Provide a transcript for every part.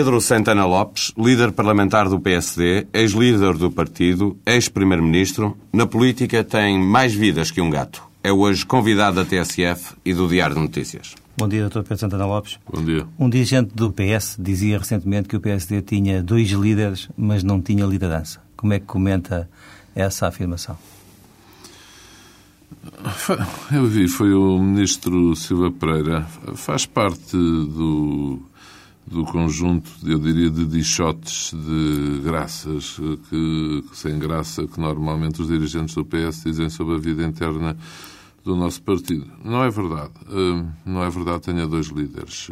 Pedro Santana Lopes, líder parlamentar do PSD, ex-líder do partido, ex-primeiro-ministro, na política tem mais vidas que um gato. É hoje convidado da TSF e do Diário de Notícias. Bom dia, Dr. Pedro Santana Lopes. Bom dia. Um dirigente do PS dizia recentemente que o PSD tinha dois líderes, mas não tinha liderança. Como é que comenta essa afirmação? Eu vi, foi o ministro Silva Pereira. Faz parte do, do conjunto, eu diria, de dichotes de graças, que, sem graça, que normalmente os dirigentes do PS dizem sobre a vida interna do nosso partido. Não é verdade. Não é verdade, tenha dois líderes.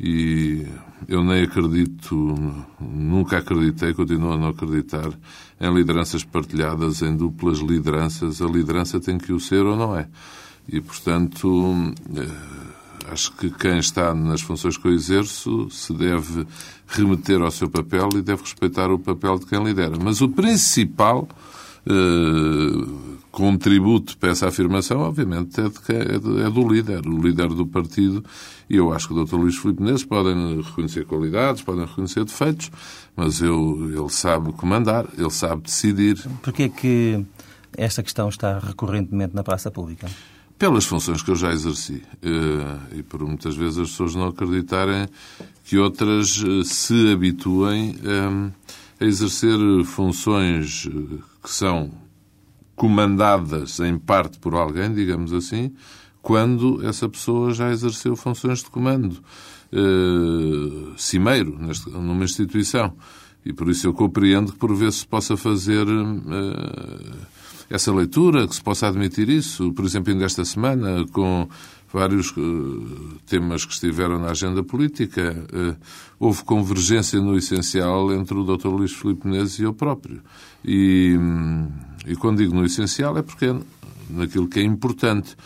E eu nem acredito, nunca acreditei, continuo a não acreditar em lideranças partilhadas, em duplas lideranças. A liderança tem que o ser ou não é. E, portanto, acho que quem está nas funções que eu exerço se deve remeter ao seu papel e deve respeitar o papel de quem lidera. Mas o principal eh, contributo para essa afirmação, obviamente, é, de, é, é, do líder, o líder do partido. E eu acho que o Dr. Luís Filipe Menezes podem reconhecer qualidades, podem reconhecer defeitos, mas eu, ele sabe comandar, ele sabe decidir. Porquê é que esta questão está recorrentemente na praça pública? Pelas funções que eu já exerci. Eh, e por muitas vezes as pessoas não acreditarem que outras eh, se habituem a exercer funções que são comandadas em parte por alguém, digamos assim, quando essa pessoa já exerceu funções de comando cimeiro numa instituição. E por isso eu compreendo que por vezes se possa fazer essa leitura, que se possa admitir isso. Por exemplo, ainda esta semana, com vários uh, temas que estiveram na agenda política, uh, houve convergência no essencial entre o Dr. Luís Filipe Menezes e eu próprio. E, e quando digo no essencial é porque é naquilo que é importante.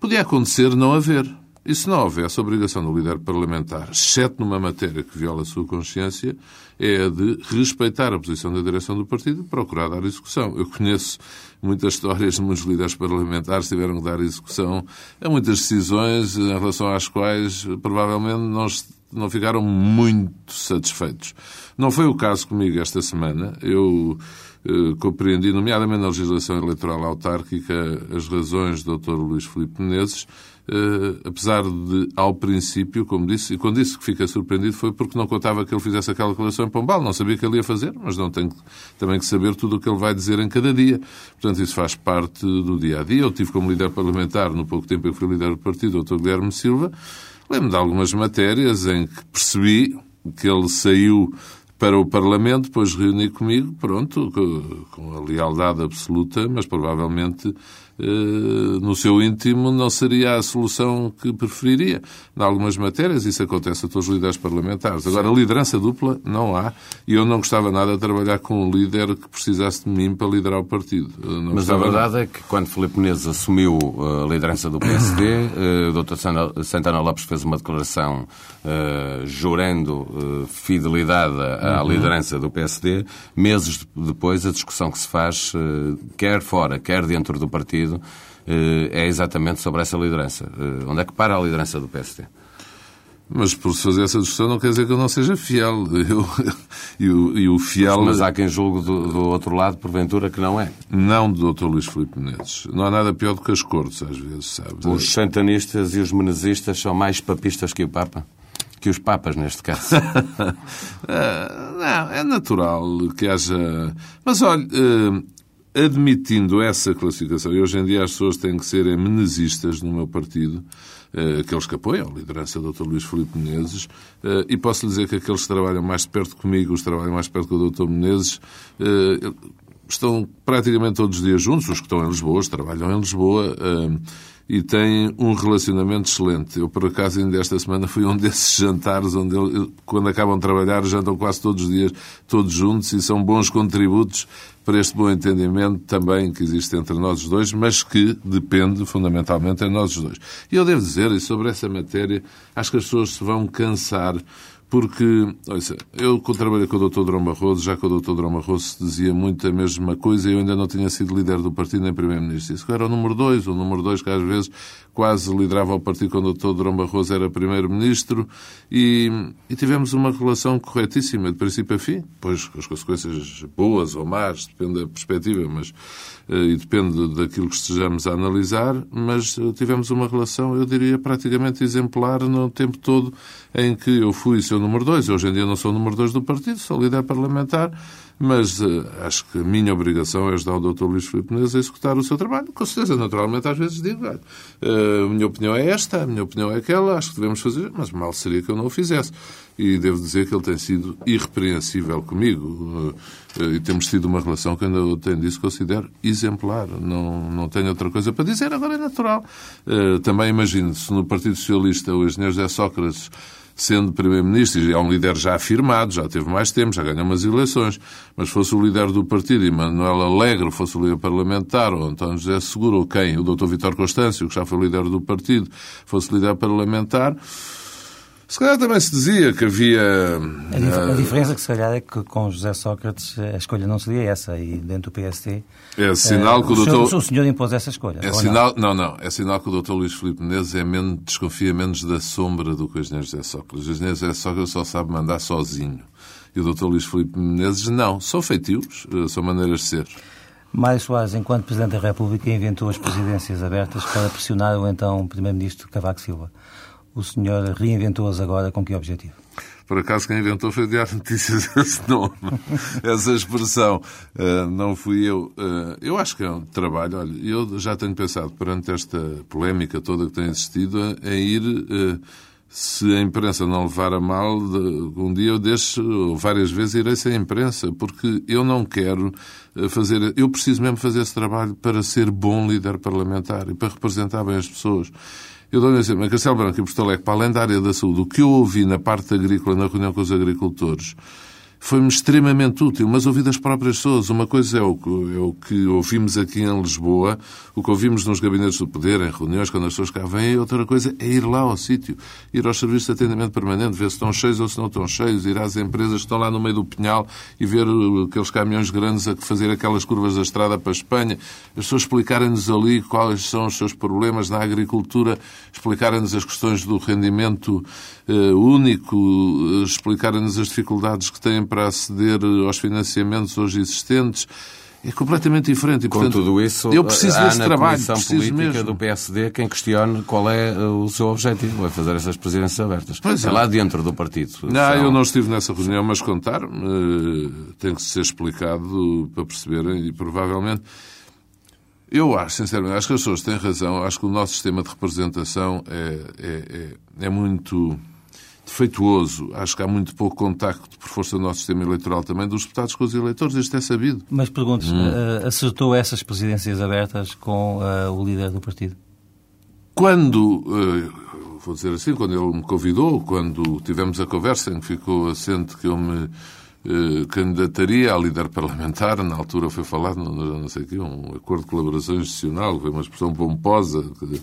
Podia acontecer não haver. E se não houvesse a obrigação do líder parlamentar, exceto numa matéria que viola a sua consciência, é a de respeitar a posição da direção do partido e procurar dar execução. Eu conheço muitas histórias de muitos líderes parlamentares que tiveram que dar execução a muitas decisões em relação às quais provavelmente não, não ficaram muito satisfeitos. Não foi o caso comigo esta semana. Eu eh, compreendi, nomeadamente na legislação eleitoral autárquica, as razões do Dr. Luís Filipe Menezes, Uh, apesar de, ao princípio, como disse, e quando disse que fica surpreendido foi porque não contava que ele fizesse aquela declaração em Pombal, não sabia que ele ia fazer, mas não tem também que saber tudo o que ele vai dizer em cada dia. Portanto, isso faz parte do dia a dia. Eu tive como líder parlamentar, no pouco tempo em que fui líder do partido, o Dr. Guilherme Silva, lembro de algumas matérias em que percebi que ele saiu para o Parlamento, depois reuni comigo, pronto, com a lealdade absoluta, mas provavelmente no seu íntimo não seria a solução que preferiria. Em algumas matérias isso acontece a todos os líderes parlamentares. Agora, liderança dupla não há e eu não gostava nada de trabalhar com um líder que precisasse de mim para liderar o partido. Mas a verdade nada. é que quando Filipe Menezes assumiu eh, a liderança do PSD, eh, o Dr. Santana Lopes fez uma declaração uh, jurando uh, fidelidade à uhum. liderança do PSD. Meses depois, a discussão que se faz, uh, quer fora, quer dentro do partido, partido eh, é exatamente sobre essa liderança. Eh, onde é que para a liderança do PSD? Mas por se fazer essa discussão não quer dizer que eu não seja fiel. Eu, e, o, e o fiel... Mas há quem julgue do, do, outro lado, porventura, que não é. Não do Dr. Luís Filipe Menezes. Não há nada pior do que as cortes, às vezes, sabes? Os santanistas e os menezistas são mais papistas que o Papa? Que os papas, neste caso. Ah, não, é natural que haja... Mas, olha, eh, admitindo essa classificação, e hoje em dia as pessoas têm que ser menezistas no meu partido, eh, aqueles que apoiam a liderança do Dr. Luís Filipe Menezes, eh, e posso lhe dizer que aqueles que trabalham mais perto comigo, os que trabalham mais perto com o Dr. Menezes, eh, estão praticamente todos os dias juntos, os que estão em Lisboa, os que trabalham em Lisboa, e têm um relacionamento excelente. Eu, por acaso, ainda esta semana fui um desses jantares onde, ele, quando acabam de trabalhar, jantam quase todos os dias, todos juntos, e são bons contributos para este bom entendimento também que existe entre nós dois, mas que depende fundamentalmente em nós dois. E eu devo dizer, e sobre essa matéria, acho que as pessoas se vão cansar porque, olha, eu quando trabalhei com o Dr. Drão Barroso, já com o Dr. Drão Barroso dizia muito a mesma coisa e eu ainda não tinha sido líder do partido nem primeiro-ministro. Isso era o número dois, o número dois que às vezes quase liderava o partido quando o Dr. Drão Barroso era primeiro-ministro e, e, tivemos uma relação corretíssima de princípio a fim, pois com as consequências boas ou más, depende da perspectiva, mas eh, e depende daquilo que estejamos a analisar, mas eh, tivemos uma relação, eu diria, praticamente exemplar no tempo todo em que eu fui seu número dois. Hoje em dia não sou o número dois do partido, sou líder parlamentar, mas uh, acho que a minha obrigação é ajudar o Dr. Luís Filipe Menezes a executar o seu trabalho. Com certeza, naturalmente, às vezes digo, uh, a minha opinião é esta, a minha opinião é aquela, acho que devemos fazer, mas mal seria que eu não o fizesse. E devo dizer que ele tem sido irrepreensível comigo uh, e temos tido uma relação que ainda tenho disso considero exemplar. Não, não tenho outra coisa para dizer, agora é natural. também imagino, se no Partido Socialista o engenheiro José Sócrates sendo Primeiro-Ministro, e é um líder já afirmado, já teve mais tempo, já ganhou umas eleições, mas fosse o líder do partido e Manuel Alegre fosse o líder parlamentar, ou António José Seguro, ou quem? O Dr. Vitor Constâncio, que já foi líder do partido, fosse líder parlamentar, se calhar também se dizia que havia. A, dif a, diferença que se calhar é que com José Sócrates a escolha não seria essa e dentro do PST. É sinal uh, que o, doutor. Senhor, o senhor impôs essa escolha. É sinal, não? não, não. É sinal que o doutor Luís Filipe Menezes é menos, desconfia menos da sombra do que o engenheiro José Sócrates. O engenheiro José Sócrates só sabe mandar sozinho. E o doutor Luís Filipe Menezes não. São feitios, eh, são maneiras de ser. Mário Soares, enquanto Presidente da República, inventou as presidências abertas para pressionar o então Primeiro-Ministro Cavaco Silva o senhor reinventou-as agora com que objetivo? Por acaso quem inventou foi o Diário Notícias esse nome, essa expressão. Uh, não fui eu. Uh, eu acho que é um trabalho. Olha, eu já tenho pensado, perante esta polémica toda que tem existido, em ir. Uh, se a imprensa não levar a mal, um dia eu deixo, várias vezes irei sem imprensa, porque eu não quero fazer. Eu preciso mesmo fazer esse trabalho para ser bom líder parlamentar e para representar bem as pessoas. Eu dou-lhe um exemplo. Em Castelo Branco e Porto Alegre, para além da área da saúde, o que eu ouvi na parte agrícola, na reunião com os agricultores, foi-me extremamente útil, mas ouvi das próprias pessoas. Uma coisa é o, que, é o que ouvimos aqui em Lisboa, o que ouvimos nos gabinetes do poder, em reuniões, quando as pessoas cá vêm, outra coisa é ir lá ao sítio, ir aos serviços de atendimento permanente, ver se estão cheios ou se não estão cheios, ir às empresas que estão lá no meio do pinhal e ver aqueles caminhões grandes a fazer aquelas curvas da estrada para a Espanha, as pessoas explicarem-nos ali quais são os seus problemas na agricultura, explicarem-nos as questões do rendimento uh, único, uh, explicarem-nos as dificuldades que têm para aceder aos financiamentos hoje existentes. É completamente diferente. E, portanto, Com tudo isso, eu preciso há desse na trabalho. Comissão política mesmo. do PSD quem questione qual é uh, o seu objetivo, é fazer essas presidências abertas. Pois é, lá dentro do partido. Não, são... eu não estive nessa reunião, mas contar uh, tem que ser explicado para perceberem e provavelmente. Eu acho, sinceramente, acho que as pessoas têm razão. Acho que o nosso sistema de representação é, é, é, é muito defeituoso. Acho que há muito pouco contacto, por força do nosso sistema eleitoral também, dos deputados com os eleitores. Isto é sabido. Mas pergunto hum. uh, acertou essas presidências abertas com uh, o líder do partido? Quando, uh, vou dizer assim, quando ele me convidou, quando tivemos a conversa em que ficou assente que eu me candidataria a líder parlamentar, na altura foi falado, não, não sei o quê, um acordo de colaboração institucional, foi uma expressão pomposa, que,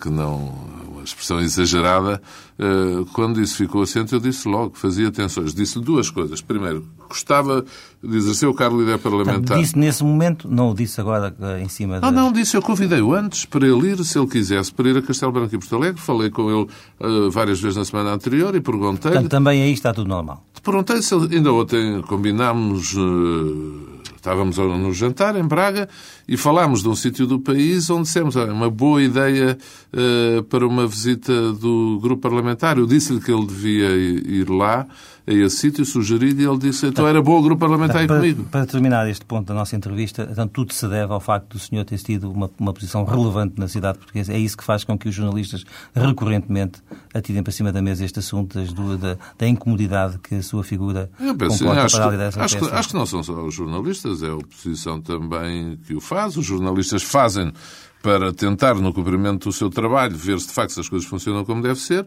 que não expressão exagerada, eh, quando isso ficou assente, eu disse logo que fazia tensões. Disse-lhe duas coisas. Primeiro, gostava de exercer o cargo de líder parlamentar. Disse nesse momento, não o disse agora eh, em cima Não, não, disse. Eu convidei-o antes para ele ir, se ele quisesse, para ir a Castelo Branco e Porto Alegre. Falei com ele uh, várias vezes na semana anterior e perguntei-lhe... Portanto, também aí está tudo normal. Perguntei se ele... Ainda ontem combinámos... Uh, Estávamos no jantar em Braga e falámos de um sítio do país onde dissemos é uma boa ideia uh, para uma visita do grupo parlamentar. Eu disse-lhe que ele devia ir lá a esse sítio, sugerido, e ele disse, então era bom o grupo parlamentar ir para, comigo. Para terminar este ponto da nossa entrevista, então tudo se deve ao facto do senhor ter tido uma, uma posição relevante na cidade portuguesa. É isso que faz com que os jornalistas recorrentemente atirem para cima da mesa este assunto das da, da incomodidade que a sua figura Eu penso, comporta acho, para a que, liderança acho, que, acho que não são só os jornalistas, é a oposição também que o faz. Os jornalistas fazem para tentar, no cumprimento do seu trabalho, ver se de facto as coisas funcionam como deve ser,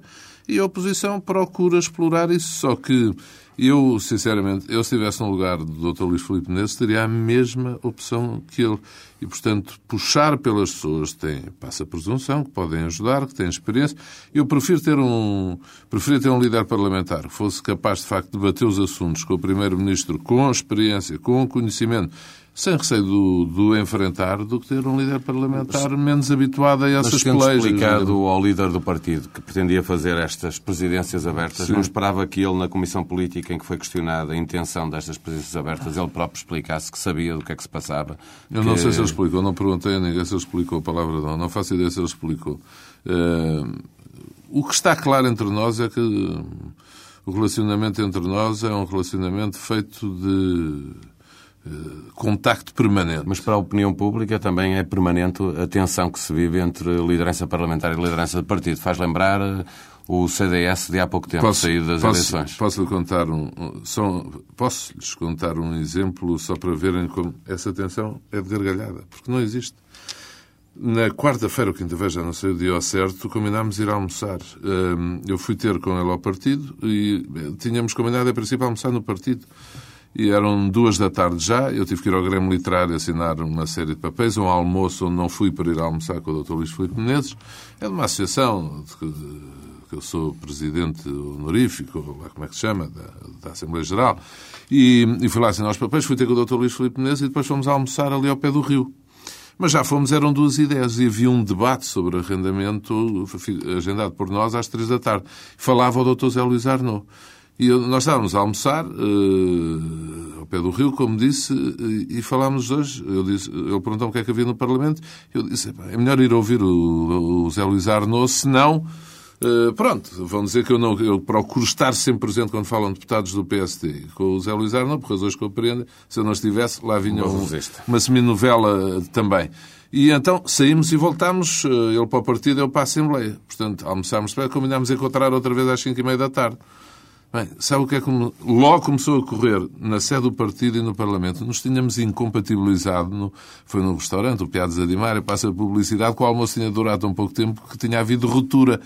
e a oposição procura explorar isso. Só que eu, sinceramente, eu se estivesse no lugar do Dr. Luís Filipe Menezes, teria a mesma opção que ele. E, portanto, puxar pelas pessoas têm, passa presunção, que podem ajudar, que têm experiência. Eu prefiro ter um, prefiro ter um líder parlamentar que fosse capaz, de facto, de debater os assuntos com o Primeiro-Ministro com experiência, com conhecimento, sem receio do, do enfrentar, do que ter um líder parlamentar menos habituado a essas Mas pelejas. explicado ao líder do partido que pretendia fazer estas presidências abertas, Sim. não esperava que ele, na comissão política em que foi questionada a intenção destas presidências abertas, ele próprio explicasse que sabia do que é que se passava. Eu que... não sei se ele explicou, não perguntei a ninguém se ele explicou a palavra não, não faço ideia se ele explicou. Eh, o que está claro entre nós é que o relacionamento entre nós é um relacionamento feito de contacto permanente. Mas para a opinião pública também é permanente a tensão que se vive entre liderança parlamentar e liderança de partido. Faz lembrar eh, o CDS de há pouco tempo, saído das posso, eleições. Posso-lhe contar um, só, posso-lhes contar um exemplo só para verem como essa tensão é de gargalhada, porque não existe. Na quarta-feira ou quinta-feira, já não sei o dia ao certo, combinámos ir almoçar. Hum, Eu fui ter com ele ao partido e eh, tínhamos combinado, a princípio, almoçar no partido. E eram duas da tarde já, eu tive que ir ao Grêmio Literário assinar uma série de papéis, um almoço onde não fui para ir almoçar com o Dr. Luís Filipe Menezes. É de uma associação que, que eu sou presidente honorífico, lá como é que se chama, da, da Assembleia Geral. E, e fui lá assinar os papéis, fui ter com o Dr. Luís Filipe Menezes e depois fomos almoçar ali ao pé do rio. Mas já fomos, eram duas ideias e havia um debate sobre arrendamento agendado por nós às três da tarde. Falava o Dr. Zé Luís Arnaud. E nós estávamos a almoçar eh, ao pé do rio, como disse, e, e falámos os dois. Eu disse, ele perguntou o que é que havia no Parlamento. Eu disse, "Epá, é melhor ir ouvir o, o Zé Luís Arnaud, senão... eh, pronto, vão dizer que eu não eu procuro estar sempre presente quando falam deputados do PSD. Com o Zé Luís Arnaud, por razões que eu compreendo, se eu não estivesse, lá vinha um, uma seminovela também. E então saímos e voltámos, ele para o partido, eu para a Assembleia. Portanto, almoçámos, combinámos encontrar outra vez às 5 e meia da tarde. Bem, sabe o que é que logo começou a correr na sede do partido e no Parlamento? Nos tínhamos incompatibilizado, no, foi num restaurante, o Piados Adimário, passa a publicidade, que o almoço tinha durado tão pouco tempo que tinha havido ruptura.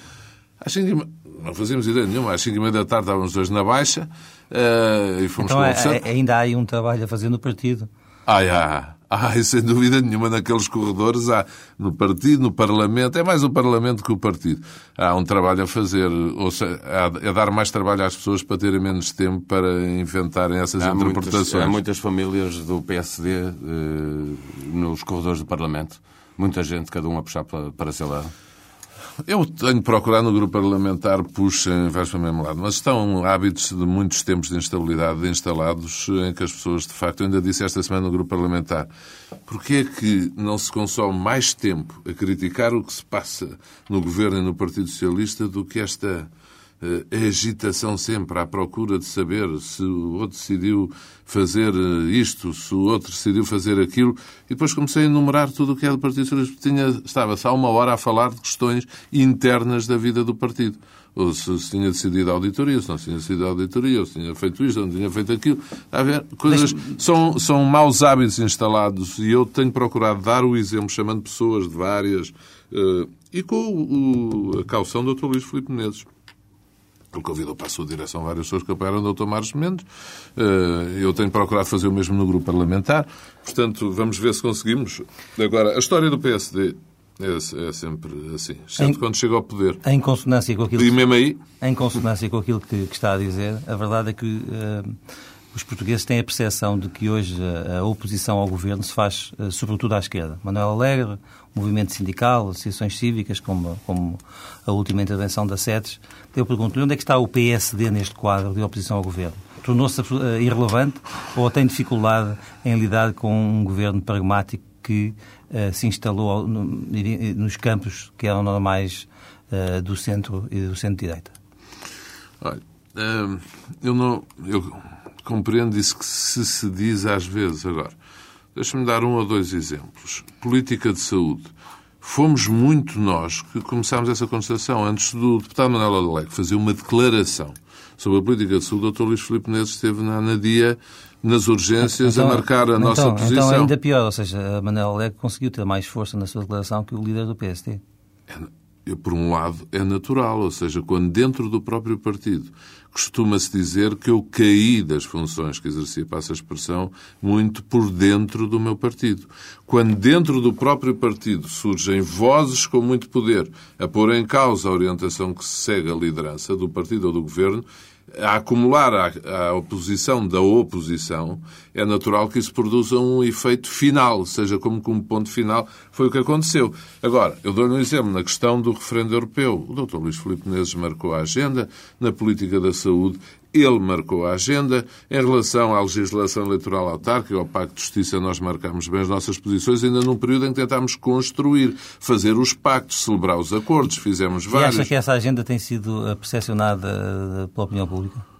Às cinco não fazíamos ideia nenhuma, às 5 e meia da tarde estávamos os dois na baixa eh, e fomos Então é- conversando. é- ainda há aí um trabalho a fazer no partido. Ai, há. Ai, sem dúvida nenhuma, naqueles corredores há, no partido, no Parlamento, é mais o Parlamento que o partido. Há um trabalho a fazer, ou seja, há- é dar mais trabalho às pessoas para terem menos tempo para inventarem essas Há muitas, interpretações. há muitas famílias do PSD eh, nos corredores do Parlamento. Muita gente, cada um a puxar para, para seu lado. Eu tenho procurado no grupo parlamentar, puxem, vais para o mesmo lado, mas estão hábitos de muitos tempos de instabilidade instalados em que as pessoas, de facto, ainda disse esta semana no grupo parlamentar, porquê é que não se consome mais tempo a criticar o que se passa no governo e no Partido Socialista do que esta eh, agitação sempre à procura de saber se o outro decidiu fazer eh, isto, se o outro decidiu fazer aquilo, e depois comecei a enumerar tudo o que é do Partido Socialista. Tinha, estava-se há uma hora a falar de questões internas da vida do partido. Ou se, se tinha decidido a auditoria, se não tinha decidido a auditoria, ou se tinha feito isto, ou não tinha feito aquilo. Está a ver? Coisas, são, são maus hábitos instalados e eu tenho procurado dar o exemplo, chamando pessoas de várias, eh, e com o- o- a caução do Dr. Luís Filipe Menezes. Ele convidou para a sua direção várias pessoas que apoiaram o Dr. Marcos Mendes. Eh, Eu tenho procurado fazer o mesmo no grupo parlamentar. Portanto, vamos ver se conseguimos. Agora, a história do PSD é, é sempre assim. Exceto Em- quando chega ao poder. Em consonância com aquilo E mesmo aí, em consonância com aquilo que, que está a dizer, a verdade é que eh, os portugueses têm a percepção de que hoje a, oposição ao governo se faz eh, sobretudo à esquerda. Manuel Alegre, movimento sindical, associações cívicas, como, como a última intervenção da SETES. Eu pergunto-lhe onde é que está o PSD neste quadro de oposição ao governo? Tornou-se eh, irrelevante ou tem dificuldade em lidar com um governo pragmático que eh, se instalou no- nos campos que eram normais eh, do centro e do centro-direita? olha, eu não. Eu compreendo isso que se se diz às vezes. Agora, deixa-me dar um ou dois exemplos. Política de saúde. Fomos muito nós que começámos essa constatação. Antes do deputado Manuel Adalec fazer uma declaração sobre a política de saúde, o Dr. Luís Filipe Neves esteve na Anadia nas urgências Então- a marcar a nossa então, posição. Então ainda pior, ou seja, Manuel Alegre conseguiu ter mais força na sua declaração que o líder do PSD. Eu, por um lado, é natural, ou seja, quando dentro do próprio partido costuma-se dizer que eu caí das funções que exercia, passa a expressão, muito por dentro do meu partido. Quando dentro do próprio partido surgem vozes com muito poder a pôr em causa a orientação que se segue a liderança do partido ou do governo, a acumular a, oposição da oposição, é natural que isso produza um efeito final, seja como como ponto final, foi o que aconteceu. Agora, eu dou-lhe um exemplo na questão do referendo europeu. O Dr. Luís Filipe Menezes marcou a agenda, na política da saúde, ele marcou a agenda. Em relação à legislação eleitoral autárquica, ao Pacto de Justiça, nós marcámos bem as nossas posições, ainda num período em que tentámos construir, fazer os pactos, celebrar os acordos, fizemos E vários. acha que essa agenda tem sido eh, percepcionada eh, pela opinião pública?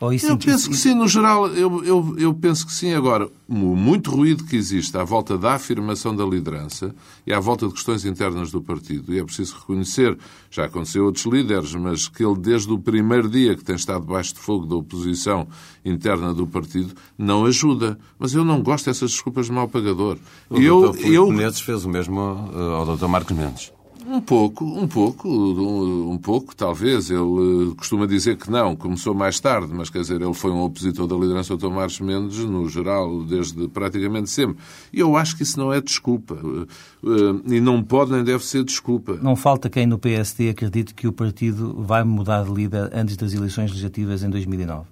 Ou isso, Eu penso que sim, no geral, eu, eu, eu penso que sim. Agora, o muito ruído que existe à volta da afirmação da liderança e à volta de questões internas do partido, e é preciso reconhecer, já aconteceu a outros líderes, mas que ele, desde o primeiro dia que tem estado debaixo de fogo da oposição interna do partido, não ajuda. Mas eu não gosto dessas desculpas de mal pagador. O Eu, Dr. Filipe eu, Menezes fez o mesmo eh, ao Dr. Marcos Mendes. Um pouco, um pouco, um, um pouco, talvez. Ele eh, costuma dizer que não, começou mais tarde, mas quer dizer, ele foi um opositor da liderança do. Marcos Mendes, no geral, desde praticamente sempre. E eu acho que isso não é desculpa. Eh, eh, E não pode nem deve ser desculpa. Não falta quem no PSD acredite que o partido vai mudar de líder antes das eleições legislativas em 2009.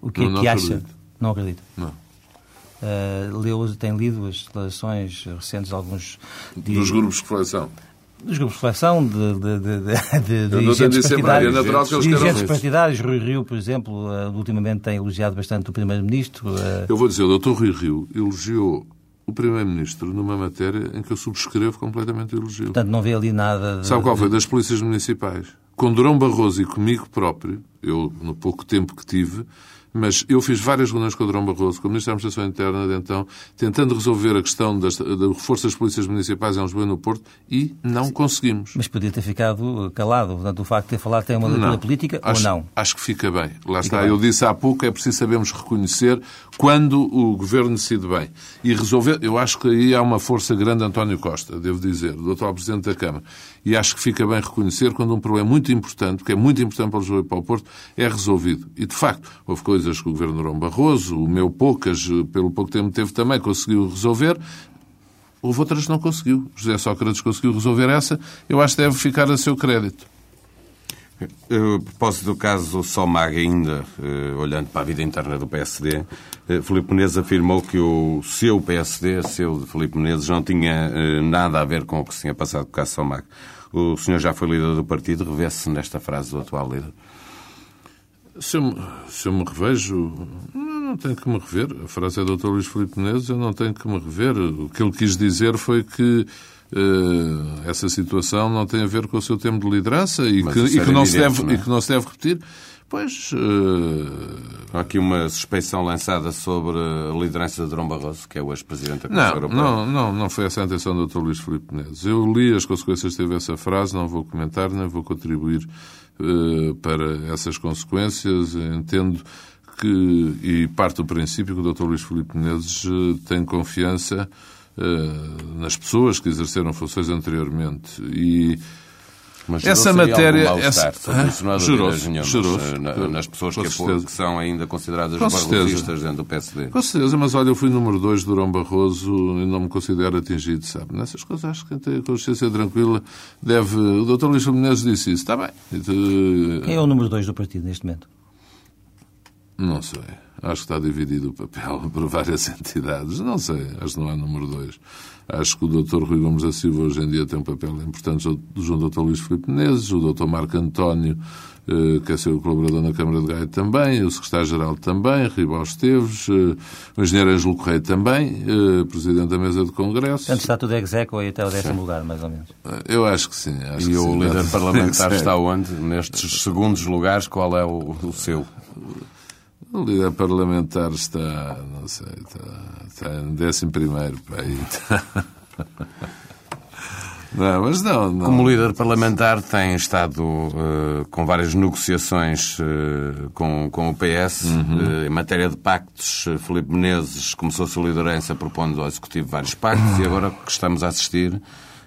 O que é não que acha? acredito. Não acredita. Não. Eh, leu, tem lido as declarações recentes de alguns de- Dos grupos de reflexão. Dos grupos de reflexão, de, de, de, de, de dirigentes de ser partidários. é natural que eles queiram dirigentes partidários, Rui Rio, por exemplo, eh, ultimamente tem elogiado bastante o Primeiro-Ministro. eh, Eu vou dizer, o Dr. Rui Rio elogiou o Primeiro-Ministro numa matéria em que eu subscrevo completamente o elogio. portanto, não vê ali nada. de- Sabe qual foi? Das polícias municipais. Com Durão Barroso e comigo próprio, eu, no pouco tempo que tive, mas eu fiz várias reuniões com o Durão Barroso, com o Ministro da Administração Interna de então, tentando resolver a questão das, do reforço das polícias municipais em Lisboa e no Porto, e não conseguimos. Mas podia ter ficado calado. Portanto, o facto de ter falado tem uma leitura política acho, ou não? Acho que fica bem. Lá está. bem. Eu disse há pouco, é preciso sabermos reconhecer quando o Governo decide bem. E resolver, eu acho que aí há uma força grande de António Costa, devo dizer, do atual Presidente da Câmara. E acho que fica bem reconhecer quando um problema muito importante, que é muito importante para Lisboa e para o Porto, é resolvido. E, de facto, houve coisas que o Governo Durão Barroso, o meu poucas, pelo pouco tempo teve também, conseguiu resolver. Houve outras que não conseguiu. José Sócrates conseguiu resolver essa. Eu acho que deve ficar a seu crédito. Eh, A propósito do caso Somag ainda, eh, olhando para a vida interna do PSD, eh, Filipe Menezes afirmou que o seu PSD, seu de Filipe Menezes, não tinha eh, nada a ver com o que se tinha passado com o caso Somag. O senhor já foi líder do partido, revê-se nesta frase do atual líder. Se eu, me- se eu me revejo, não, tenho que me rever. A frase é do Dr. Luís Filipe Menezes, eu não tenho que me rever. O que ele quis dizer foi que eh, essa situação não tem a ver com o seu tempo de liderança e, que, e, que era não se evidente, deve, não é? e que não se deve repetir. Pois, eh, Há aqui uma suspeição lançada sobre a liderança de Dom Barroso, que é o ex-presidente da Comissão não, Europeia. não, não, não foi essa a intenção do Dr. Luís Filipe Menezes. Eu li as consequências que teve essa frase, não vou comentar, nem vou contribuir para essas consequências. Entendo que, e parte do princípio que o Dr. Luís Filipe Menezes eh, tem confiança eh, nas pessoas que exerceram funções anteriormente. E Mas Essa matéria- essa- isso, não há dúvidas gerou-se, nenhumas, gerou-se. eh, na- nas pessoas que, certeza. que são ainda consideradas barrosistas dentro do PSD. Com certeza, mas olha, eu fui número 2 de Durão Barroso e não me considero atingido, sabe? Nessas coisas acho que quem tem a consciência tranquila deve. O Dr. Luís Menezes disse isso, está bem. Quem é o número 2 do partido neste momento? Não sei. Acho que está dividido o papel por várias entidades. Não sei, acho que não há número dois. Acho que o Dr. Rui Gomes da Silva hoje em dia tem um papel importante junto ao Dr. Luís Filipe Menezes, o Dr. Marco António, eh, que é seu colaborador na Câmara de Gaia também, o Secretário-Geral também, Ribal Esteves, eh, o Engenheiro Ângelo Correia também, eh, Presidente da Mesa de Congresso. Portanto, está tudo execo e até o décimo lugar, mais ou menos. Eu acho que sim. Acho e que o sim, líder parlamentar está onde? Nestes segundos lugares, qual é o, o seu? O líder parlamentar está, não sei, está, está em décimo primeiro. Para aí. Não, mas não, não. Como líder parlamentar tem estado uh, com várias negociações uh, com, com o PS uhum. uh, em matéria de pactos. Felipe Menezes começou a sua liderança propondo ao Executivo vários pactos e agora o que estamos a assistir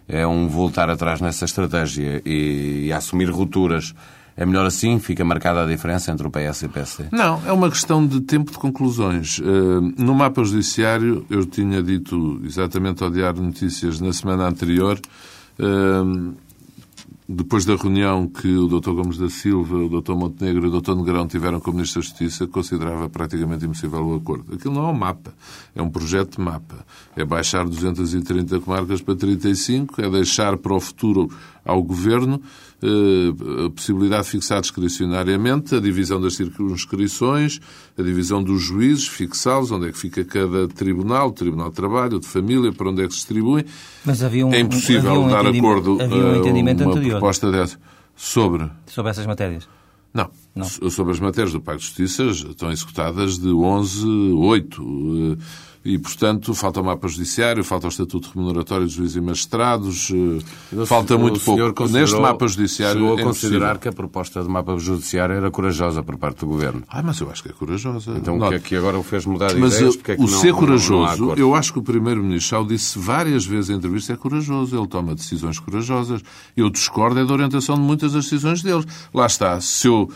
é um voltar atrás nessa estratégia e, e assumir rupturas. É melhor assim? Fica marcada a diferença entre o PS e o PSD? Não, é uma questão de tempo de conclusões. No mapa judiciário, eu tinha dito exatamente ao Diário Notícias na semana anterior depois da reunião que o Dr. Gomes da Silva, o Dr. Montenegro e o Dr. Negrão tiveram com o Ministro da Justiça, considerava praticamente impossível o acordo. Aquilo não é um mapa, é um projeto de mapa. É baixar 230 comarcas para 35, é deixar para o futuro ao Governo eh, a possibilidade de fixar discricionariamente a divisão das circunscrições, a divisão dos juízes, fixá-los, onde é que fica cada tribunal, o Tribunal de Trabalho, de Família, para onde é que se distribui. Mas havia um, é impossível havia um dar acordo havia um entendimento anterior. Proposta dessa. Sobre? Sobre essas matérias. Não. não. Sobre as matérias do Pacto de Justiça estão executadas de 11, 8. E, portanto, falta o mapa judiciário, falta o estatuto remuneratório dos juízes e magistrados, eh, falta muito pouco. Neste mapa judiciário. Chegou a é considerar que a proposta do mapa judiciário era corajosa por parte do governo. Ah, mas eu acho que é corajosa. Então o que é que agora o fez mudar de Mas ideias? uh, Porque é o não- ser corajoso, não eu acho que o Primeiro-Ministro já o disse várias vezes em entrevista, é corajoso. Ele toma decisões corajosas. Eu discordo é da orientação de muitas das decisões deles. Lá está. Se eu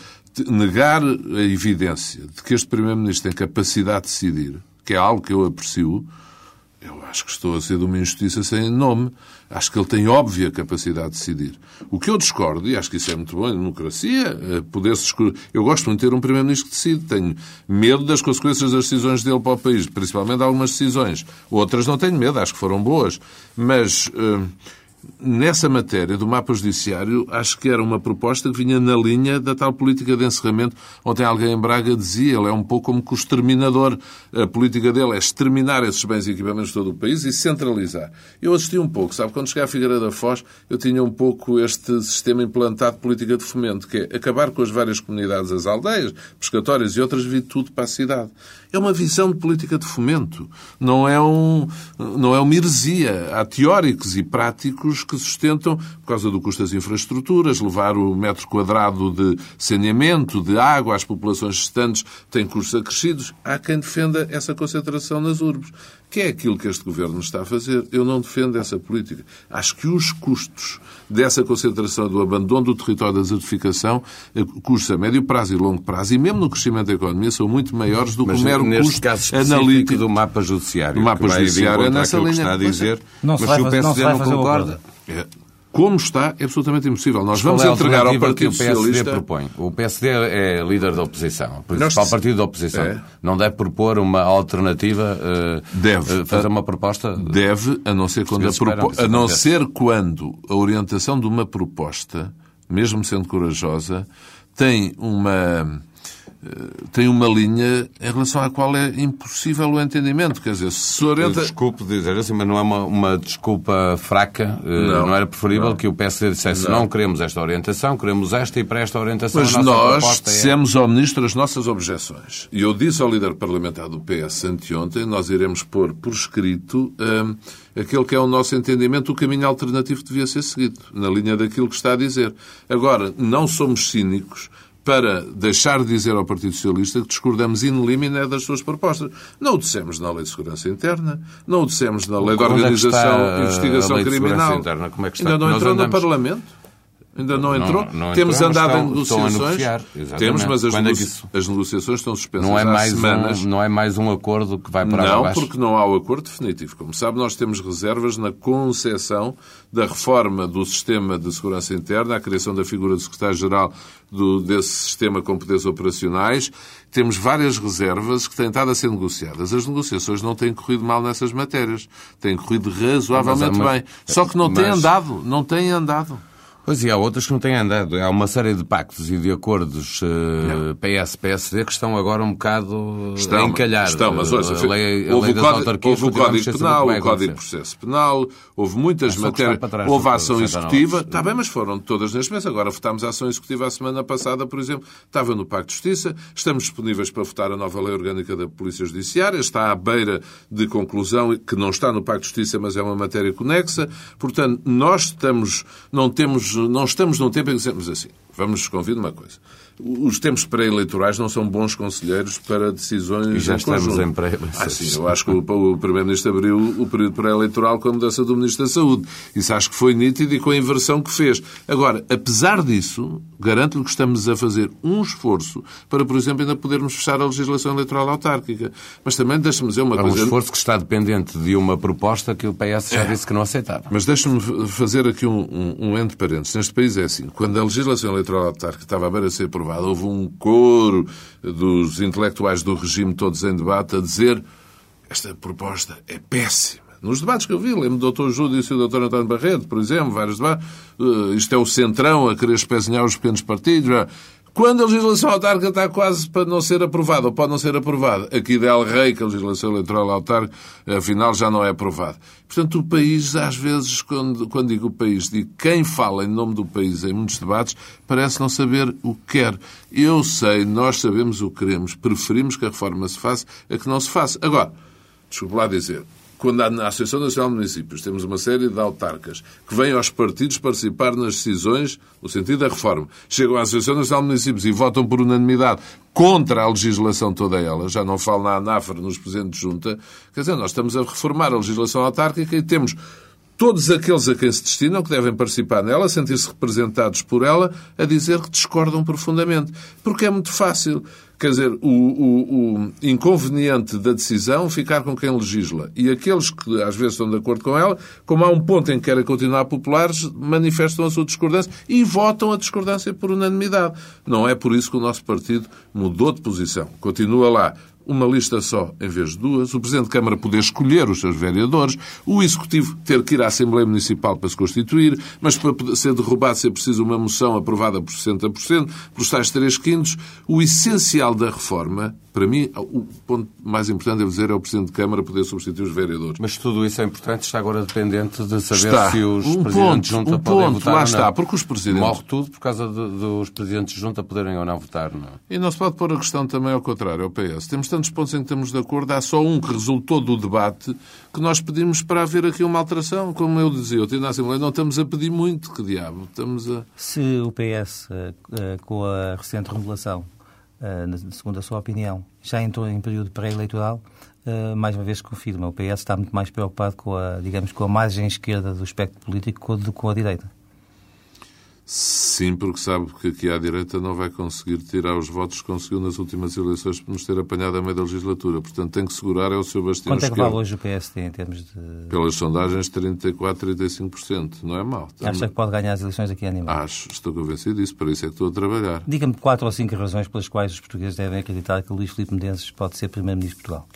negar a evidência de que este Primeiro-Ministro tem capacidade de decidir, que é algo que eu aprecio, eu acho que estou a ser de uma injustiça sem nome. Acho que ele tem óbvia capacidade de decidir. O que eu discordo, e acho que isso é muito bom em democracia, eh, poder-se escolher. Eu gosto muito de ter um Primeiro-Ministro que decide. Tenho medo das consequências das decisões dele para o país, principalmente algumas decisões. Outras não tenho medo, acho que foram boas. Mas. eh, Nessa matéria do mapa judiciário, acho que era uma proposta que vinha na linha da tal política de encerramento. Ontem alguém em Braga dizia, ele é um pouco como que o exterminador. A política dele é exterminar esses bens e equipamentos de todo o país e centralizar. Eu assisti um pouco, sabe? Quando cheguei à Figueira da Foz, eu tinha um pouco este sistema implantado de política de fomento, que é acabar com as várias comunidades, as aldeias, pescatórias e outras, vir tudo para a cidade. É uma visão de política de fomento. Não é, um, não é uma heresia. Há teóricos e práticos que sustentam, por causa do custo das infraestruturas, levar o metro quadrado de saneamento, de água às populações restantes tem custos acrescidos. Há quem defenda essa concentração nas urbes. Que é aquilo que este governo está a fazer. Eu não defendo essa política. Acho que os custos dessa concentração, do abandono do território da desertificação, eh, custos a médio prazo e longo prazo, e mesmo no crescimento da economia, são muito maiores do que o mero neste custo caso analítico do mapa judiciário, O mapa judiciário é nessa linha. está a dizer, Não se mas vai se o não se PSD não concorda... É, Como está, é absolutamente impossível. Nós Qual vamos é entregar ao Partido o PSD Socialista... propõe. O PSD é líder da oposição, o principal Nós- partido da oposição. É. Não deve propor uma alternativa, eh, Deve. eh, fazer uma proposta? Deve, a não ser quando a, propo- a não ser quando a orientação de uma proposta, mesmo sendo corajosa, tem uma tem uma linha em relação à qual é impossível o entendimento. Quer dizer, se orienta... Desculpe dizer assim, mas não é uma, uma desculpa fraca. Eh, Não, Não, era preferível não. que o PSD dissesse não. queremos esta orientação, queremos esta e para esta orientação Mas nós é... dissemos ao Ministro as nossas objeções. E eu disse ao líder parlamentar do PS anteontem, nós iremos pôr por escrito hum, aquele que é o nosso entendimento, o caminho alternativo que devia ser seguido, na linha daquilo que está a dizer. Agora, não somos cínicos para deixar de dizer ao Partido Socialista que discordamos in limine das suas propostas. Não o dissemos na Lei de Segurança Interna, não o dissemos na Lei de é Organização e Investigação Criminal. Interna? Como é que está? Ainda não entrou no andamos- Parlamento. Ainda não entrou. Não, não Temos entrou, andado em negociações. Temos, mas as, Quando é isso- as negociações estão suspensas Não é, há mais semanas. um, não é mais um acordo que vai para Não, abaixo? porque não há o acordo definitivo. Como sabe, nós temos reservas na concessão da reforma do sistema de segurança interna, a criação da figura do secretário-geral do- desse sistema com poderes operacionais. Temos várias reservas que têm estado a ser negociadas. As negociações não têm corrido mal nessas matérias. Têm corrido razoavelmente Mas uma- bem. Só que não têm Mas- andado. Não têm andado. Pois e há outras que não têm andado. Há uma série de pactos e de acordos eh, PS-PSD que estão agora um bocado a encalhar. Estão, mas olha, a lei, a houve, lei o código, houve o Código Penal, é o Código de. Processo Penal, houve muitas matérias, houve doutor ação executiva, está bem, mas foram todas neste mês. Agora votámos a ação executiva a semana passada, por exemplo, estava no Pacto de Justiça, estamos disponíveis para votar a nova lei orgânica da Polícia Judiciária, está à beira de conclusão, que não está no Pacto de Justiça, mas é uma matéria conexa. Portanto, nós estamos, não, temos, não estamos num tempo em que dizemos assim, vamos convidar uma coisa. Os tempos pré-eleitorais não são bons conselheiros para decisões E já em estamos conjunto. em pré-eleições. Ah, sim, eu acho que o, Primeiro-Ministro abriu o período pré-eleitoral com a mudança do Ministro da Saúde. Isso acho que foi nítido e com a inversão que fez. Agora, apesar disso, garanto-lhe que estamos a fazer um esforço para, por exemplo, ainda podermos fechar a legislação eleitoral autárquica. Mas também deixe-me dizer uma um coisa. esforço que está dependente de uma proposta que o PS já disse que não aceitava. Mas deixe-me fazer aqui um, um, um entre parênteses. Neste país é assim. Quando a legislação eleitoral autárquica estava a beira ser aprovada, houve um coro dos intelectuais do regime todos em debate a dizer esta proposta é péssima. Nos debates que eu vi, lembro do Dr. Júlio e do Dr. António Barreto, por exemplo, vários debates. Uh, isto é o centrão a querer espezinhar os pequenos partidos. Uh, Quando a legislação autárquica está quase para não ser aprovada, ou pode não ser aprovada, aqui de El Rei, que a legislação eleitoral autárquica, afinal, já não é aprovada. Portanto, o país, às vezes, quando, quando digo o país, digo quem fala em nome do país em muitos debates, parece não saber o que quer. Eu sei, nós sabemos o que queremos, preferimos que a reforma se faça a que não se faça. Agora, desculpe lá dizer, quando na Associação Nacional de Municípios temos uma série de autarcas que vêm aos partidos participar nas decisões no sentido da reforma, chegam à Associação Nacional de Municípios e votam por unanimidade contra a legislação toda ela, já não falo na ANAFRA, nos presidentes de junta, quer dizer, nós estamos a reformar a legislação autárquica e temos todos aqueles a quem se destinam, que devem participar nela, sentir-se representados por ela, a dizer que discordam profundamente. Porque é muito fácil. Quer dizer, o, o, o inconveniente da decisão ficar com quem legisla. E aqueles que às vezes estão de acordo com ela, como há um ponto em que querem continuar populares, manifestam a sua discordância e votam a discordância por unanimidade. Não é por isso que o nosso partido mudou de posição. Continua lá uma lista só em vez de duas, o Presidente de Câmara poder escolher os seus vereadores, o Executivo ter que ir à Assembleia Municipal para se constituir, mas para ser derrubado ser preciso uma moção aprovada por 60%, pelos tais 3 quintos. O essencial da reforma, para mim, o ponto mais importante, devo dizer, é o Presidente de Câmara poder substituir os vereadores. Mas tudo isso é importante, está agora dependente de saber Está. se os Um presidentes ponto, de junta um podem ponto, votar lá ou está, porque os presidentes- Morre tudo por causa de- dos presidentes de junta poderem ou não votar, não é? E não se pode pôr a questão também ao contrário, ao PS. Temos tantos pontos em que estamos de acordo, há só um que resultou do debate que nós pedimos para haver aqui uma alteração. Como eu dizia, eu na Assembleia, não estamos a pedir muito, que diabo. Estamos a... Se o PS, eh, eh, com a recente remodelação, na- segundo a sua opinião, já entrou em período pré-eleitoral, eh, mais uma vez confirma, o PS está muito mais preocupado com a, digamos, com a margem esquerda do espectro político do que com a direita. Sim, porque sabe que aqui à direita não vai conseguir tirar os votos que conseguiu nas últimas eleições por nos ter apanhado a meio da legislatura. Portanto, tem que segurar é o seu bastião Quanto é que vale hoje o PSD em termos de... Pelas sondagens, 34, 35%. Não é mau. Acha que pode ganhar as eleições aqui a nível? Acho, estou convencido disso. Para isso é que estou a trabalhar. Diga-me quatro ou cinco razões pelas quais os portugueses devem acreditar que Luís Filipe Menezes pode ser Primeiro-Ministro de Portugal.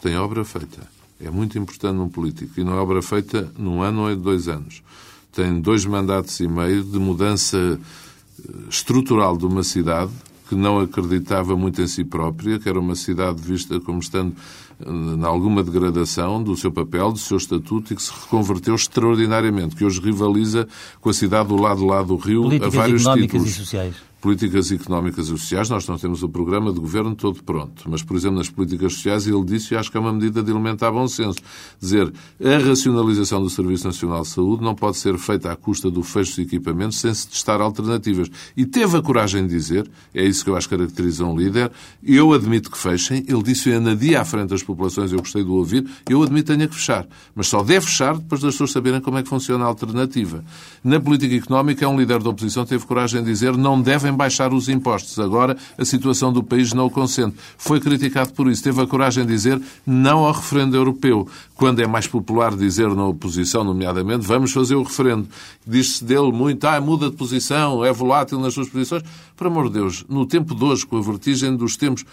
tem obra feita. É muito importante num político. E não é obra feita num ano ou em dois anos. Tem dois mandatos e meio de mudança eh, estrutural de uma cidade que não acreditava muito em si própria, que era uma cidade vista como estando eh, em alguma degradação do seu papel, do seu estatuto e que se reconverteu extraordinariamente, que hoje rivaliza com a cidade do lado lá do rio a Políticas vários económicas títulos e sociais. Políticas económicas e sociais, nós não temos o programa de governo todo pronto. Mas, por exemplo, nas políticas sociais, ele disse, e acho que é uma medida de elementar bom senso, dizer a racionalização do Serviço Nacional de Saúde não pode ser feita à custa do fecho de equipamentos sem se testar alternativas. E teve a coragem de dizer, é isso que eu acho que caracteriza um líder, eu admito que fechem, ele disse na dia à frente das populações, eu gostei de ouvir, eu admito que tenha que fechar. Mas só deve fechar depois das pessoas saberem como é que funciona a alternativa. Na política económica, é um líder da oposição teve coragem de dizer não devem baixar os impostos. Agora, a situação do país não o consente. Foi criticado por isso. Teve a coragem de dizer não ao referendo europeu. Quando é mais popular dizer na oposição, nomeadamente, vamos fazer o referendo. Diz-se dele muito, ah, muda de posição, é volátil nas suas posições. Por amor de Deus, no tempo de hoje, com a vertigem dos tempos,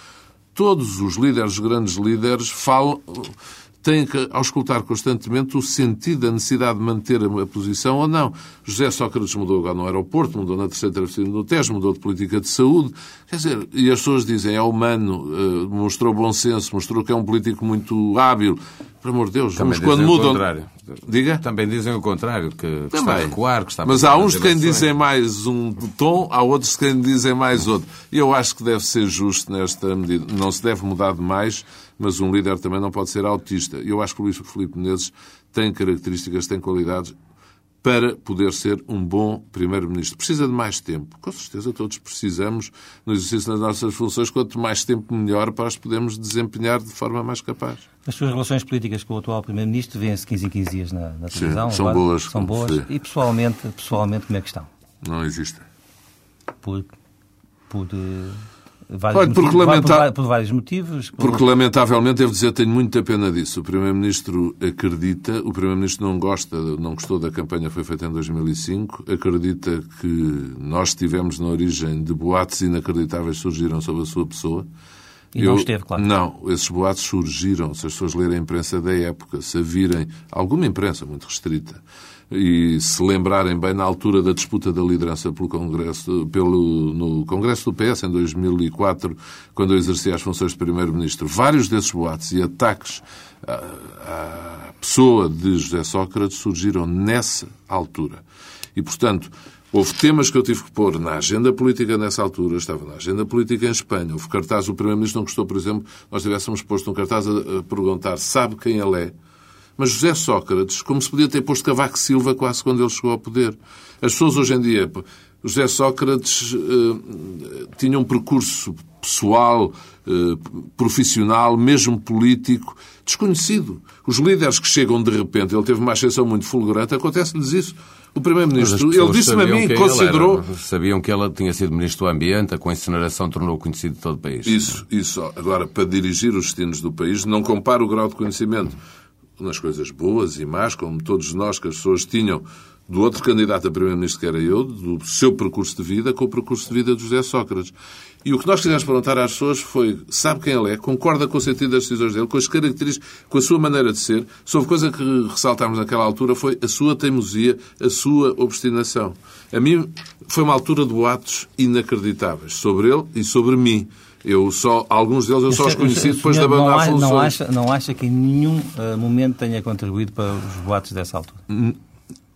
todos os líderes, grandes líderes, falam têm que auscultar constantemente o sentido da necessidade de manter a posição ou não. José Sócrates mudou agora no aeroporto, mudou na terceira travessia do Tejo, mudou de política de saúde. Quer dizer, e as pessoas dizem, é humano, eh, mostrou bom senso, mostrou que é um político muito hábil. Por amor de Deus, Também mas quando mudam... Contrário. Diga? Também dizem o contrário, que, que está a recuar, que está a Mas há uns que dizem mais um tom, há outros que quem dizem mais outro. E eu acho que deve ser justo nesta medida. Não se deve mudar demais, mas um líder também não pode ser autista. Eu acho que o Luís Filipe Menezes tem características, tem qualidades para poder ser um bom Primeiro-Ministro. Precisa de mais tempo. Com certeza todos precisamos, no exercício das nossas funções, quanto mais tempo melhor para as podermos desempenhar de forma mais capaz. As suas relações políticas com o atual Primeiro-Ministro vêem-se 15 em 15 dias na, na televisão. são agora. boas, São boas. E pessoalmente, pessoalmente, como é que estão? Não existe. Por, por, eh, vários, Olha, porque motivos, lamenta- por, por vários motivos. por- Porque, lamentavelmente, devo dizer, tenho muita pena disso. O Primeiro-Ministro acredita, o Primeiro-Ministro não gosta, não gostou da campanha que foi feita em 2005, acredita que nós estivemos na origem de boatos inacreditáveis que surgiram sobre a sua pessoa. E não esteve, claro. Não, esses boatos surgiram, se as pessoas lerem a imprensa da época, se a virem, alguma imprensa muito restrita, e se lembrarem bem na altura da disputa da liderança pelo Congresso, pelo, no Congresso do PS, em 2004, quando eu exercia as funções de Primeiro-Ministro, vários desses boatos e ataques à, à pessoa de José Sócrates surgiram nessa altura. E, portanto, houve temas que eu tive que pôr na agenda política nessa altura. Estava na agenda política em Espanha. Houve cartaz, o Primeiro-Ministro não gostou, por exemplo, nós tivéssemos posto um cartaz a perguntar sabe quem ele é? Mas José Sócrates, como se podia ter posto Cavaco Silva quase quando ele chegou ao poder. As pessoas hoje em dia, José Sócrates eh, tinha um percurso pessoal, eh, profissional, mesmo político, desconhecido. Os líderes que chegam de repente, ele teve uma ascensão muito fulgurante, acontece-lhes isso. O Primeiro-Ministro, ele disse-me a mim, considerou... era. Sabiam que ele tinha sido Ministro do Ambiente, a com incineração tornou conhecido todo o país. Isso, isso. Agora, para dirigir os destinos do país, não compara o grau de conhecimento nas coisas boas e más, como todos nós que as pessoas tinham do outro candidato a primeiro-ministro que era eu, do seu percurso de vida, com o percurso de vida de José Sócrates. E o que nós quisemos perguntar às pessoas foi, sabe quem ele é? Concorda com o sentido das decisões dele, com as características, com a sua maneira de ser? Sobre coisa que ressaltámos naquela altura foi a sua teimosia, a sua obstinação. A mim foi uma altura de boatos inacreditáveis sobre ele e sobre mim. Eu só, alguns deles eu só os conheci O depois não abandonar acha- funções. não acha, não acha que em nenhum eh, momento tenha contribuído para os boatos dessa altura?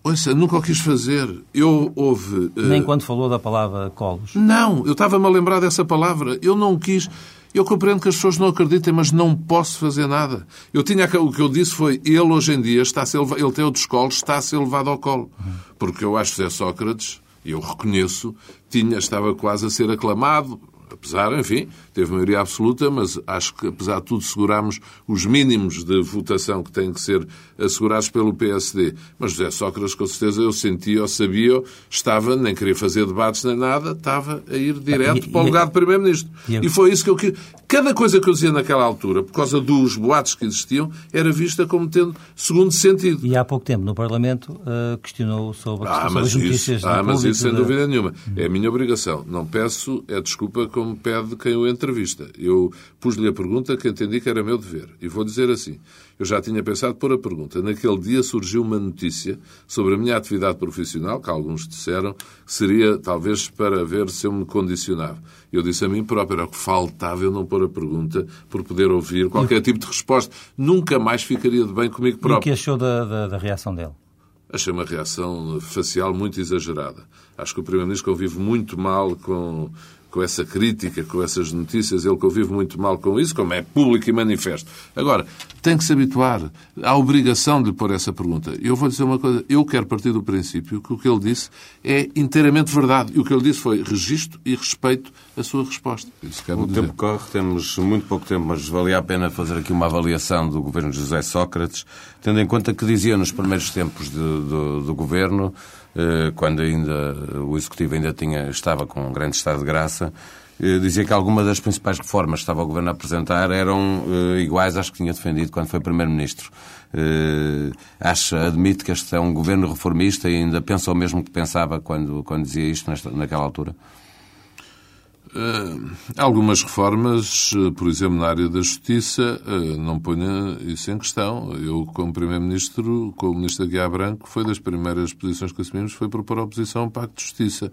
Ouça, nunca o quis fazer. Eu houve... eh, Nem quando falou da palavra colos. Não, eu estava-me a lembrar dessa palavra. Eu não quis. Eu compreendo que as pessoas não acreditem, mas não posso fazer nada. Eu tinha o que eu disse foi ele hoje em dia está a ser ele tem outros colos, está a ser levado ao colo. Porque eu acho que José Sócrates, e eu reconheço, tinha estava quase a ser aclamado. Apesar, enfim, teve maioria absoluta, mas acho que, apesar de tudo, segurámos os mínimos de votação que têm que ser assegurados pelo PSD. Mas José Sócrates, com certeza, eu sentia ou sabia, estava, nem queria fazer debates nem nada, estava a ir direto E- para o lugar de Primeiro-Ministro. e- E foi isso que eu quis. Cada coisa que eu dizia naquela altura, por causa dos boatos que existiam, era vista como tendo segundo sentido. E há pouco tempo, no Parlamento, eh, questionou sobre, Ah, sobre as notícias isso, ah, mas isso sem da- dúvida nenhuma. É a minha obrigação. Não peço é desculpa como pede quem o entrevista. Eu pus-lhe a pergunta que entendi que era meu dever. E vou dizer assim. Eu já tinha pensado pôr a pergunta. Naquele dia surgiu uma notícia sobre a minha atividade profissional, que alguns disseram, que seria talvez para ver se eu me condicionava. Eu disse a mim próprio, era o que faltava eu não pôr a pergunta por poder ouvir qualquer tipo de resposta. Nunca mais ficaria de bem comigo E o próprio. que achou da, da, da reação dele? Achei uma reação facial muito exagerada. Acho que o Primeiro-Ministro convive muito mal com com essa crítica, com essas notícias, ele convive muito mal com isso, como é público e manifesto. Agora, tem que se habituar. Há obrigação de lhe pôr essa pergunta. Eu vou dizer uma coisa. Eu quero partir do princípio que o que ele disse é inteiramente verdade. E o que ele disse foi registro e respeito a sua resposta. Isso o dizer. tempo corre, temos muito pouco tempo, mas valia a pena fazer aqui uma avaliação do governo de José Sócrates, tendo em conta que dizia nos primeiros tempos de, do, do governo quando ainda o Executivo ainda tinha, estava com um grande estado de graça, eh, dizia que algumas das principais reformas que estava o Governo a apresentar eram eh, iguais às que tinha defendido quando foi Primeiro-Ministro. Acha, admite que este é um Governo reformista e ainda pensa o mesmo que pensava quando, quando dizia isto nesta, naquela altura? Uh, algumas reformas, uh, por exemplo, na área da justiça, uh, não ponha isso em questão. Eu, como Primeiro-Ministro, como Ministro da Guiá Branco, foi das primeiras posições que assumimos, foi propor a oposição ao Pacto de Justiça.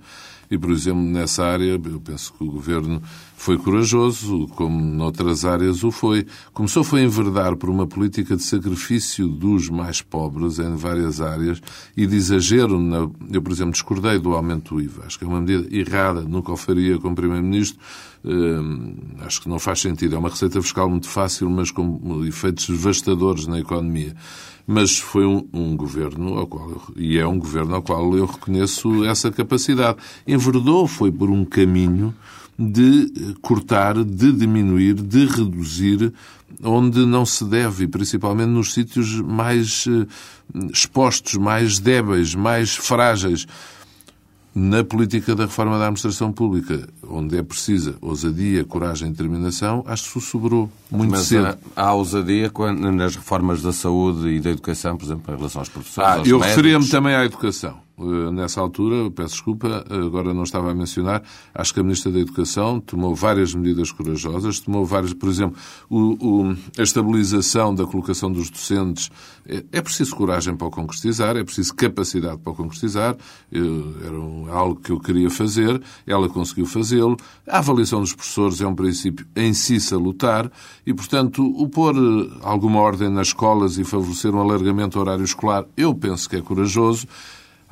E, por exemplo, nessa área, eu penso que o Governo foi corajoso, como noutras áreas o foi. Começou foi a enverdar por uma política de sacrifício dos mais pobres em várias áreas e de exagero. Na... Eu, por exemplo, discordei do aumento do IVA. Acho que é uma medida errada, nunca o faria como Primeiro-Ministro. Hum, acho que não faz sentido. É uma receita fiscal muito fácil, mas com efeitos devastadores na economia mas foi um, um, governo ao qual eu, e é um governo ao qual eu reconheço essa capacidade. Enverdou foi por um caminho de cortar, de diminuir, de reduzir onde não se deve, e principalmente nos sítios mais eh, expostos, mais débeis, mais frágeis na política da reforma da administração pública, onde é precisa ousadia, coragem e determinação, acho que sobrou muito Mas cedo. Há, há ousadia nas reformas da saúde e da educação, por exemplo, em relação aos professores, ah, Eu referia-me também à educação. Eh, nessa altura, peço desculpa, agora não estava a mencionar, acho que a Ministra da Educação tomou várias medidas corajosas, tomou várias, por exemplo, o, o, a estabilização da colocação dos docentes. É, é, preciso coragem para o concretizar, é preciso capacidade para o concretizar, eu, era um, algo que eu queria fazer, ela conseguiu fazê-lo. A avaliação dos professores é um princípio em si salutar e, portanto, o pôr eh, alguma ordem nas escolas e favorecer um alargamento do horário escolar, eu penso que é corajoso.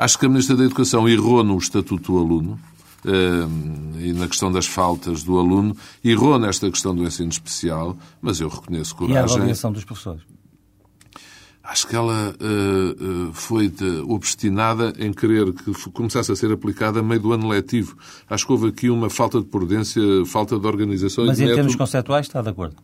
Acho que a Ministra da Educação errou no Estatuto do Aluno uh, e na questão das faltas do aluno, errou nesta questão do ensino especial, mas eu reconheço coragem. E a avaliação dos professores? Acho que ela uh, uh, foi obstinada em querer que começasse a ser aplicada a meio do ano letivo. Acho que houve aqui uma falta de prudência, falta de organização. Mas em termos conceptuais está de acordo?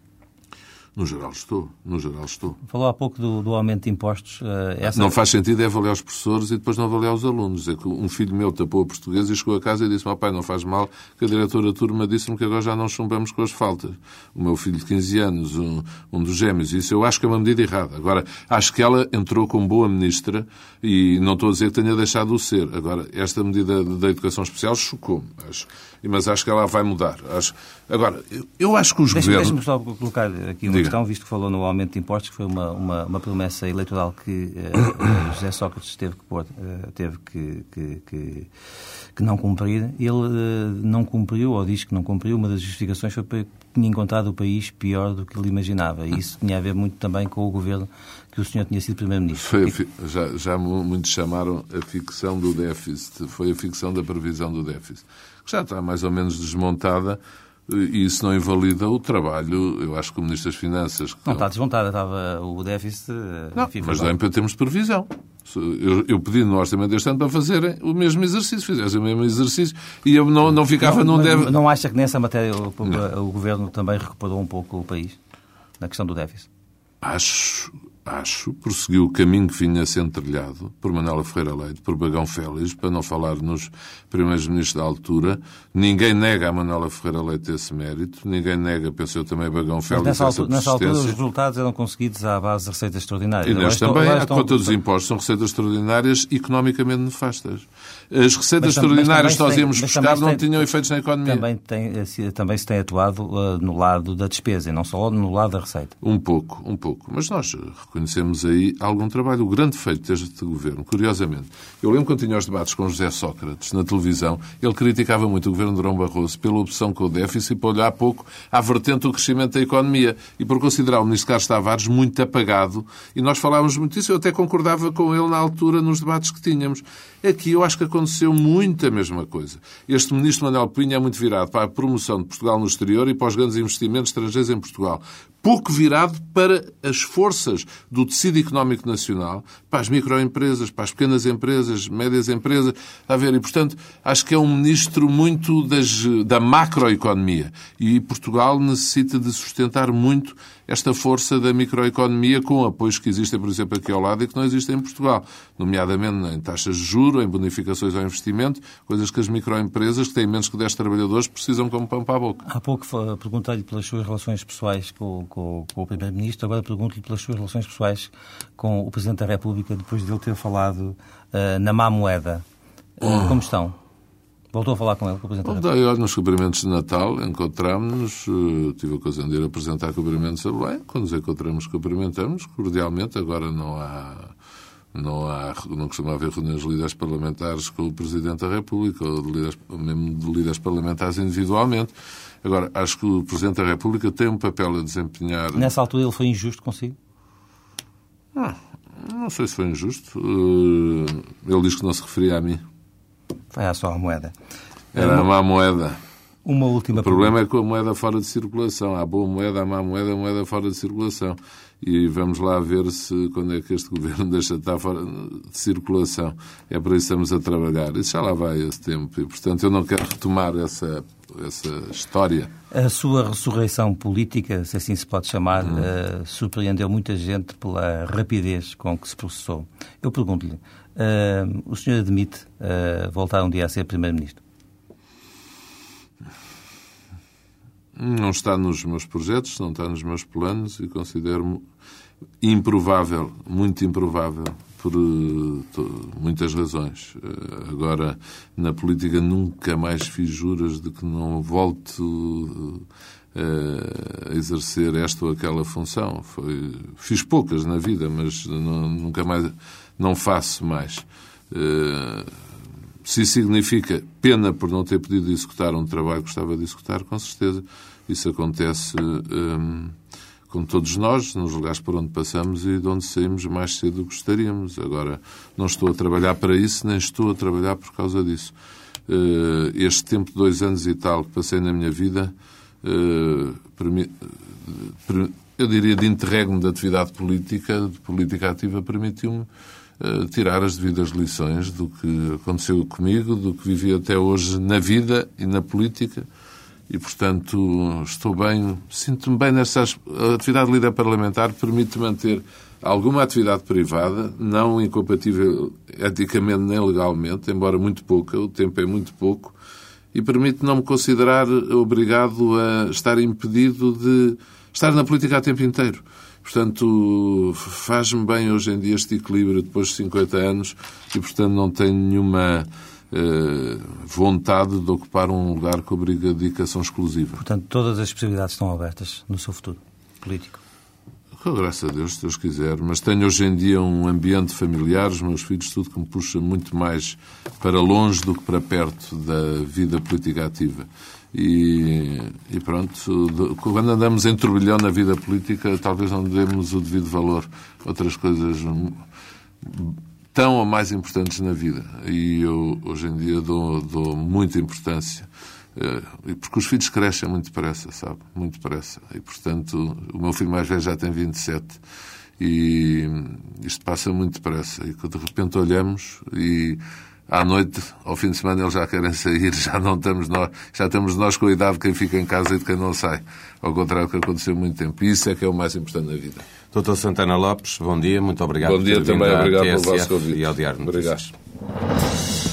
No geral estou, no geral estou. Falou há pouco do, do aumento de impostos. Uh, essa... Não faz sentido é avaliar os professores e depois não avaliar os alunos. É que um filho meu tapou a português e chegou a casa e disse: meu pai, não faz mal, que a diretora da turma disse-me que agora já não chumbamos com as faltas. O meu filho de 15 anos, um, um dos gêmeos. Isso eu acho que é uma medida errada. Agora, acho que ela entrou como boa ministra e não estou a dizer que tenha deixado de ser. Agora, esta medida da educação especial chocou-me, mas acho que ela vai mudar. Acho... Agora, eu acho que os deixa, governos... Deixa-me só colocar aqui uma Diga. Questão, visto que falou no aumento de impostos, que foi uma, uma, uma promessa eleitoral que uh, José Sócrates teve que, pôr, uh, teve que, que, que, que, não cumprir. Ele uh, não cumpriu, ou diz que não cumpriu, uma das justificações foi porque tinha encontrado o país pior do que ele imaginava. E isso tinha a ver muito também com o governo que o senhor tinha sido Primeiro-Ministro. Já, já muitos chamaram a ficção do déficit. Foi a ficção da previsão do déficit que já está mais ou menos desmontada e isso não invalida o trabalho, eu acho que o Ministro das Finanças... Não, está desmontada, estava o déficit... Não, enfim, mas é para termos de previsão. Eu, eu pedi no orçamento deste ano para fazerem o mesmo exercício, fizessem o mesmo exercício e eu não, não ficava não, num deve... Não acha que nessa matéria o, o, o Governo também recuperou um pouco o país, na questão do déficit? Acho, acho, prosseguiu o caminho que vinha sendo trilhado por Manuela Ferreira Leite, por Bagão Félix, para não falar nos primeiros ministros da altura. Ninguém nega a Manuela Ferreira Leite esse mérito, ninguém nega, pensou também, Bagão Félix nessa, altura, nessa altura os resultados eram conseguidos à base de receitas extraordinárias. E neste também, a conta dos impostos, são receitas extraordinárias economicamente nefastas. As receitas mas, extraordinárias que nós íamos buscar não tem, tinham efeitos na economia. Também, tem, também se tem atuado uh, no lado da despesa e não só no lado da receita. Um pouco, um pouco. Mas nós reconhecemos aí algum trabalho. O grande feito deste governo, curiosamente, eu lembro quando tinha os debates com José Sócrates na televisão, ele criticava muito o governo de Durão Barroso pela opção com o déficit para olhar pouco à vertente do crescimento da economia e por considerar o ministro Carlos Tavares muito apagado. E nós falávamos muito disso, eu até concordava com ele na altura nos debates que tínhamos. Aqui eu acho que aconteceu muito a mesma coisa. Este ministro Manuel Pinho é muito virado para a promoção de Portugal no exterior e para os grandes investimentos estrangeiros em Portugal. Pouco virado para as forças do tecido económico nacional, para as microempresas, para as pequenas empresas, médias empresas. A ver, e portanto, acho que é um ministro muito das, da macroeconomia. E Portugal necessita de sustentar muito esta força da microeconomia com apoios que existem, por exemplo, aqui ao lado e que não existem em Portugal, nomeadamente em taxas de juros, em bonificações ao investimento, coisas que as microempresas, que têm menos que 10 trabalhadores, precisam como pão para a boca. Há pouco perguntei-lhe pelas suas relações pessoais com, com, com o Primeiro-Ministro, agora pergunto-lhe pelas suas relações pessoais com o Presidente da República, depois de ele ter falado uh, na má moeda. Uh, Como estão? Voltou a falar com ele, com o Presidente Bom, olha, nos cumprimentos de Natal encontramos-nos, uh, tive a ocasião de ir apresentar cumprimentos a Belém. Quando nos encontramos, cumprimentamos cordialmente. Agora não há, não há, não costuma haver reuniões de líderes parlamentares com o Presidente da República, ou de líderes, mesmo de líderes parlamentares individualmente. Agora, acho que o Presidente da República tem um papel a desempenhar. Nessa altura ele foi injusto consigo? Ah, não sei se foi injusto. Uh, ele diz que não se referia a mim. Foi só a moeda. Era a má moeda. Uma última O problema é com a moeda fora de circulação. Há boa moeda, há má moeda, a moeda fora de circulação. E vamos lá ver se quando é que este governo deixa de estar fora de circulação. É para isso que estamos a trabalhar. Isso já lá vai esse tempo. E, portanto, eu não quero retomar essa, essa história. A sua ressurreição política, se assim se pode chamar, hum. uh, surpreendeu muita gente pela rapidez com que se processou. Eu pergunto-lhe, uh, o senhor admite uh, voltar um dia a ser Primeiro-Ministro? Não está nos meus projetos, não está nos meus planos e considero improvável, muito improvável, por uh, muitas razões. Agora, na política, nunca mais fiz juras de que não volto a exercer esta ou aquela função. Foi, fiz poucas na vida, mas não, nunca mais, não faço mais. Se isso significa pena por não ter podido executar um trabalho que gostava de executar, com certeza. Isso acontece hum, com todos nós, nos lugares por onde passamos e de onde saímos mais cedo do que gostaríamos. Agora, não estou a trabalhar para isso, nem estou a trabalhar por causa disso. Uh, este tempo de dois anos e tal que passei na minha vida, eu diria de interregno da atividade política, de política ativa, permitiu-me tirar as devidas lições do que aconteceu comigo, do que vivi até hoje na vida e na política. E, portanto, estou bem, sinto-me bem nessa atividade de líder parlamentar, permite manter alguma atividade privada, não incompatível eticamente nem legalmente, embora muito pouca, o tempo é muito pouco, e permite não me considerar obrigado a estar impedido de estar na política a tempo inteiro. Portanto, faz-me bem hoje em dia este equilíbrio depois de 50 anos e, portanto, não tenho nenhuma eh, vontade de ocupar um lugar que obriga dedicação exclusiva. Portanto, todas as possibilidades estão abertas no seu futuro político? Com graças a Deus, se Deus quiser. Mas tenho hoje em dia um ambiente familiar, os meus filhos, tudo que me puxa muito mais para longe do que para perto da vida política ativa. E, e, pronto, quando andamos em turbilhão na vida política, talvez não demos o devido valor a outras coisas tão ou mais importantes na vida. E eu, hoje em dia, dou, dou muita importância. Eh, porque os filhos crescem muito depressa, sabe? Muito depressa. E, portanto, o meu filho mais velho já tem 27 e isto passa muito depressa. E de repente olhamos e à noite, ao fim de semana, eles já querem sair, já não estamos nós, já estamos nós com a idade de quem fica em casa e de quem não sai. Ao contrário do que aconteceu há muito tempo. E isso é que é o mais importante na vida. Doutor Santana Lopes, bom dia, muito obrigado bom dia também, obrigado pelo vosso convite. E ao Diário Obrigado.